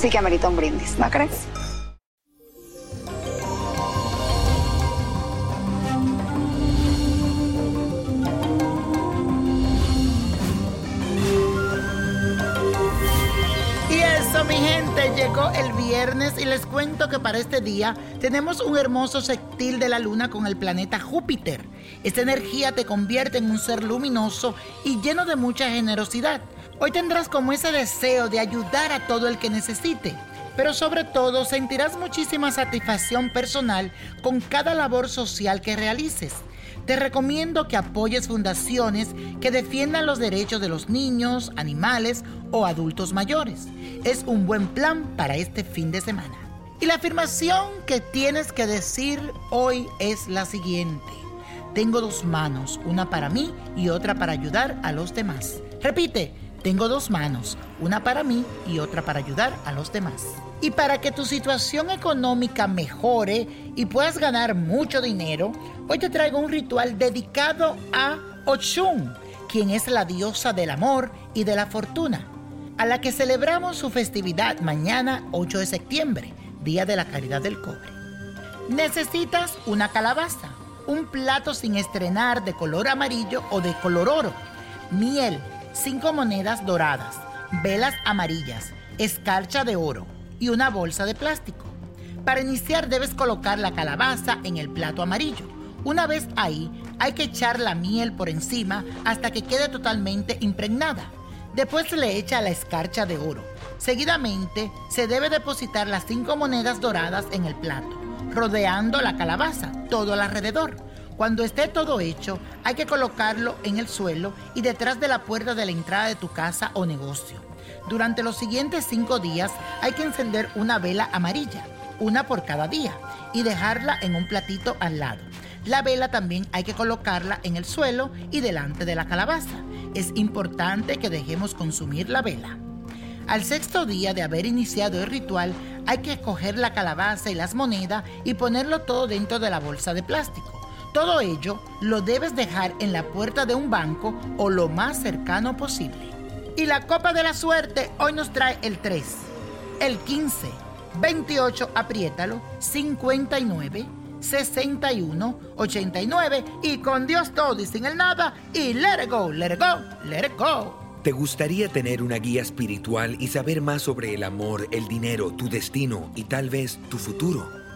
sí que amerita un brindis, ¿no crees? Y eso, mi gente, llegó el viernes y les cuento que para este día tenemos un hermoso sextil de la luna con el planeta Júpiter. Esta energía te convierte en un ser luminoso y lleno de mucha generosidad. Hoy tendrás como ese deseo de ayudar a todo el que necesite. Pero sobre todo sentirás muchísima satisfacción personal con cada labor social que realices. Te recomiendo que apoyes fundaciones que defiendan los derechos de los niños, animales o adultos mayores. Es un buen plan para este fin de semana. Y la afirmación que tienes que decir hoy es la siguiente. Tengo dos manos, una para mí y otra para ayudar a los demás. Repite, tengo dos manos, una para mí y otra para ayudar a los demás. Y para que tu situación económica mejore y puedas ganar mucho dinero, hoy te traigo un ritual dedicado a Ochun, quien es la diosa del amor y de la fortuna, a la que celebramos su festividad mañana 8 de septiembre, Día de la Caridad del Cobre. Necesitas una calabaza, un plato sin estrenar de color amarillo o de color oro, miel, cinco monedas doradas, velas amarillas, escarcha de oro y una bolsa de plástico. Para iniciar debes colocar la calabaza en el plato amarillo. Una vez ahí, hay que echar la miel por encima hasta que quede totalmente impregnada. Después se le echa la escarcha de oro. Seguidamente, se debe depositar las cinco monedas doradas en el plato, rodeando la calabaza, todo alrededor. Cuando esté todo hecho, hay que colocarlo en el suelo y detrás de la puerta de la entrada de tu casa o negocio. Durante los siguientes cinco días hay que encender una vela amarilla, una por cada día, y dejarla en un platito al lado. La vela también hay que colocarla en el suelo y delante de la calabaza. Es importante que dejemos consumir la vela. Al sexto día de haber iniciado el ritual, hay que coger la calabaza y las monedas y ponerlo todo dentro de la bolsa de plástico. Todo ello lo debes dejar en la puerta de un banco o lo más cercano posible. Y la copa de la suerte hoy nos trae el 3, el 15, 28, apriétalo, 59, 61, 89 y con Dios todo y sin el nada y let it go, let it go, let it go. ¿Te gustaría tener una guía espiritual y saber más sobre el amor, el dinero, tu destino y tal vez tu futuro?